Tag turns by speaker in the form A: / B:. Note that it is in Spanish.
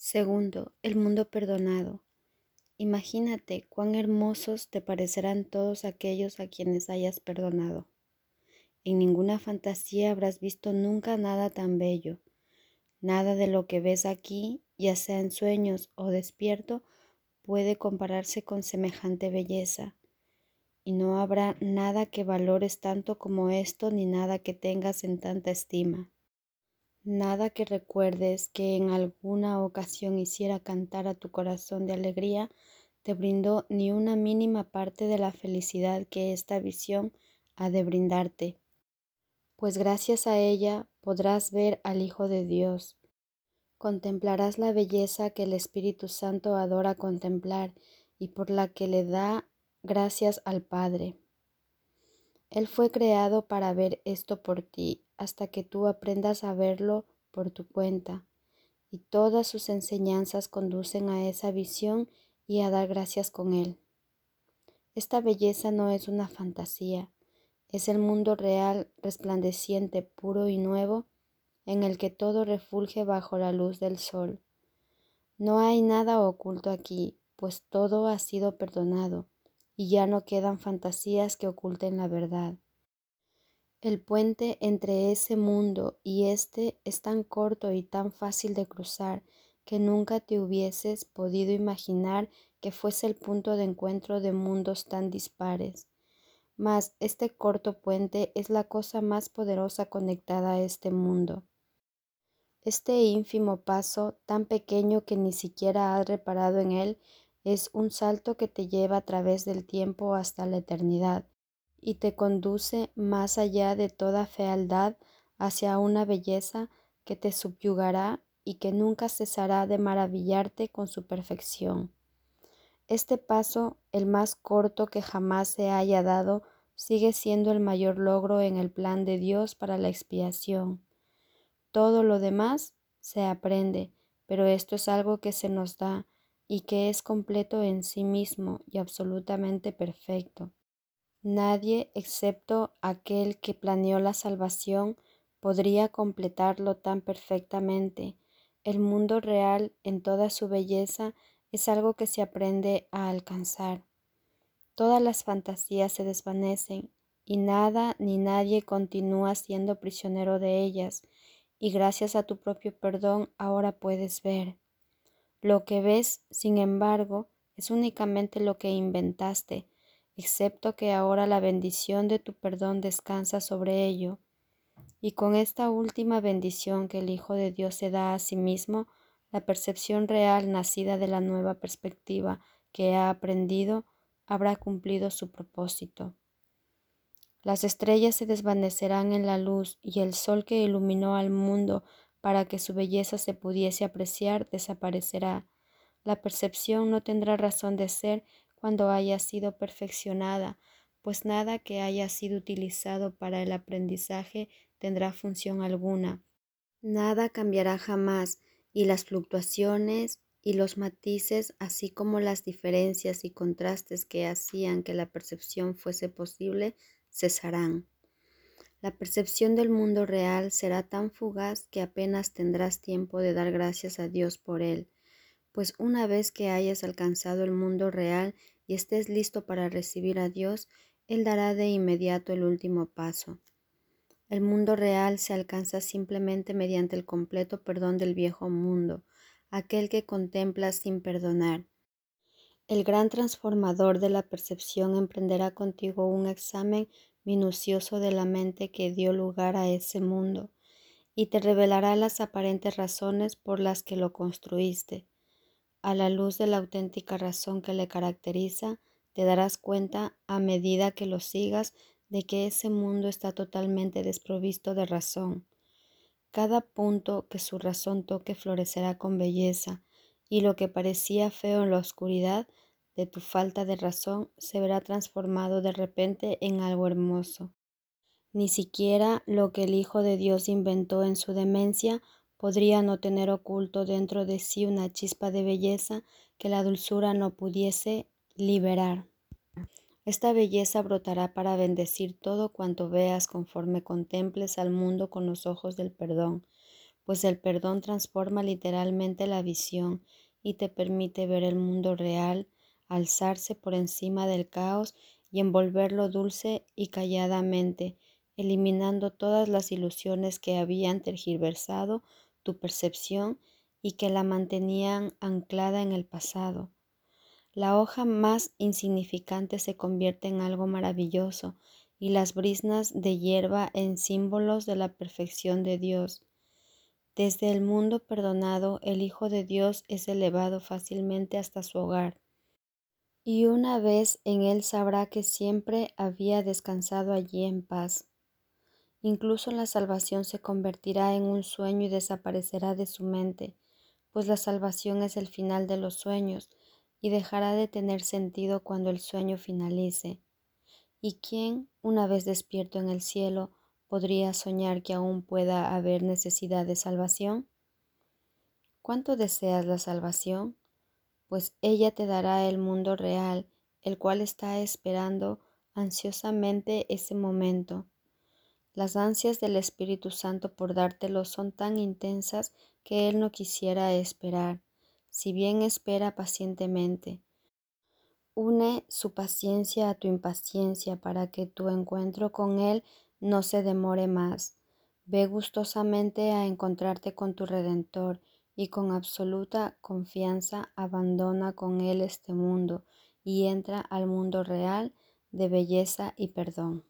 A: Segundo, el mundo perdonado. Imagínate cuán hermosos te parecerán todos aquellos a quienes hayas perdonado. En ninguna fantasía habrás visto nunca nada tan bello. Nada de lo que ves aquí, ya sea en sueños o despierto, puede compararse con semejante belleza. Y no habrá nada que valores tanto como esto, ni nada que tengas en tanta estima. Nada que recuerdes que en alguna ocasión hiciera cantar a tu corazón de alegría te brindó ni una mínima parte de la felicidad que esta visión ha de brindarte, pues gracias a ella podrás ver al Hijo de Dios. Contemplarás la belleza que el Espíritu Santo adora contemplar y por la que le da gracias al Padre. Él fue creado para ver esto por ti hasta que tú aprendas a verlo por tu cuenta. Y todas sus enseñanzas conducen a esa visión y a dar gracias con Él. Esta belleza no es una fantasía, es el mundo real, resplandeciente, puro y nuevo, en el que todo refulge bajo la luz del sol. No hay nada oculto aquí, pues todo ha sido perdonado y ya no quedan fantasías que oculten la verdad. El puente entre ese mundo y este es tan corto y tan fácil de cruzar que nunca te hubieses podido imaginar que fuese el punto de encuentro de mundos tan dispares. Mas este corto puente es la cosa más poderosa conectada a este mundo. Este ínfimo paso, tan pequeño que ni siquiera has reparado en él, es un salto que te lleva a través del tiempo hasta la eternidad y te conduce más allá de toda fealdad hacia una belleza que te subyugará y que nunca cesará de maravillarte con su perfección. Este paso, el más corto que jamás se haya dado, sigue siendo el mayor logro en el plan de Dios para la expiación. Todo lo demás se aprende, pero esto es algo que se nos da y que es completo en sí mismo y absolutamente perfecto. Nadie, excepto aquel que planeó la salvación, podría completarlo tan perfectamente. El mundo real, en toda su belleza, es algo que se aprende a alcanzar. Todas las fantasías se desvanecen y nada ni nadie continúa siendo prisionero de ellas, y gracias a tu propio perdón ahora puedes ver. Lo que ves, sin embargo, es únicamente lo que inventaste, excepto que ahora la bendición de tu perdón descansa sobre ello. Y con esta última bendición que el Hijo de Dios se da a sí mismo, la percepción real nacida de la nueva perspectiva que ha aprendido habrá cumplido su propósito. Las estrellas se desvanecerán en la luz y el sol que iluminó al mundo para que su belleza se pudiese apreciar, desaparecerá. La percepción no tendrá razón de ser cuando haya sido perfeccionada, pues nada que haya sido utilizado para el aprendizaje tendrá función alguna. Nada cambiará jamás y las fluctuaciones y los matices, así como las diferencias y contrastes que hacían que la percepción fuese posible, cesarán. La percepción del mundo real será tan fugaz que apenas tendrás tiempo de dar gracias a Dios por él, pues una vez que hayas alcanzado el mundo real y estés listo para recibir a Dios, Él dará de inmediato el último paso. El mundo real se alcanza simplemente mediante el completo perdón del viejo mundo, aquel que contempla sin perdonar. El gran transformador de la percepción emprenderá contigo un examen minucioso de la mente que dio lugar a ese mundo y te revelará las aparentes razones por las que lo construiste. A la luz de la auténtica razón que le caracteriza, te darás cuenta a medida que lo sigas de que ese mundo está totalmente desprovisto de razón. Cada punto que su razón toque florecerá con belleza, y lo que parecía feo en la oscuridad de tu falta de razón se verá transformado de repente en algo hermoso. Ni siquiera lo que el Hijo de Dios inventó en su demencia podría no tener oculto dentro de sí una chispa de belleza que la dulzura no pudiese liberar. Esta belleza brotará para bendecir todo cuanto veas conforme contemples al mundo con los ojos del perdón, pues el perdón transforma literalmente la visión y te permite ver el mundo real, alzarse por encima del caos y envolverlo dulce y calladamente, eliminando todas las ilusiones que habían tergiversado tu percepción y que la mantenían anclada en el pasado. La hoja más insignificante se convierte en algo maravilloso y las brisnas de hierba en símbolos de la perfección de Dios. Desde el mundo perdonado, el Hijo de Dios es elevado fácilmente hasta su hogar. Y una vez en él sabrá que siempre había descansado allí en paz. Incluso la salvación se convertirá en un sueño y desaparecerá de su mente, pues la salvación es el final de los sueños y dejará de tener sentido cuando el sueño finalice. ¿Y quién, una vez despierto en el cielo, podría soñar que aún pueda haber necesidad de salvación? ¿Cuánto deseas la salvación? Pues ella te dará el mundo real, el cual está esperando ansiosamente ese momento. Las ansias del Espíritu Santo por dártelo son tan intensas que Él no quisiera esperar, si bien espera pacientemente. Une su paciencia a tu impaciencia para que tu encuentro con Él no se demore más. Ve gustosamente a encontrarte con tu Redentor y con absoluta confianza abandona con Él este mundo y entra al mundo real de belleza y perdón.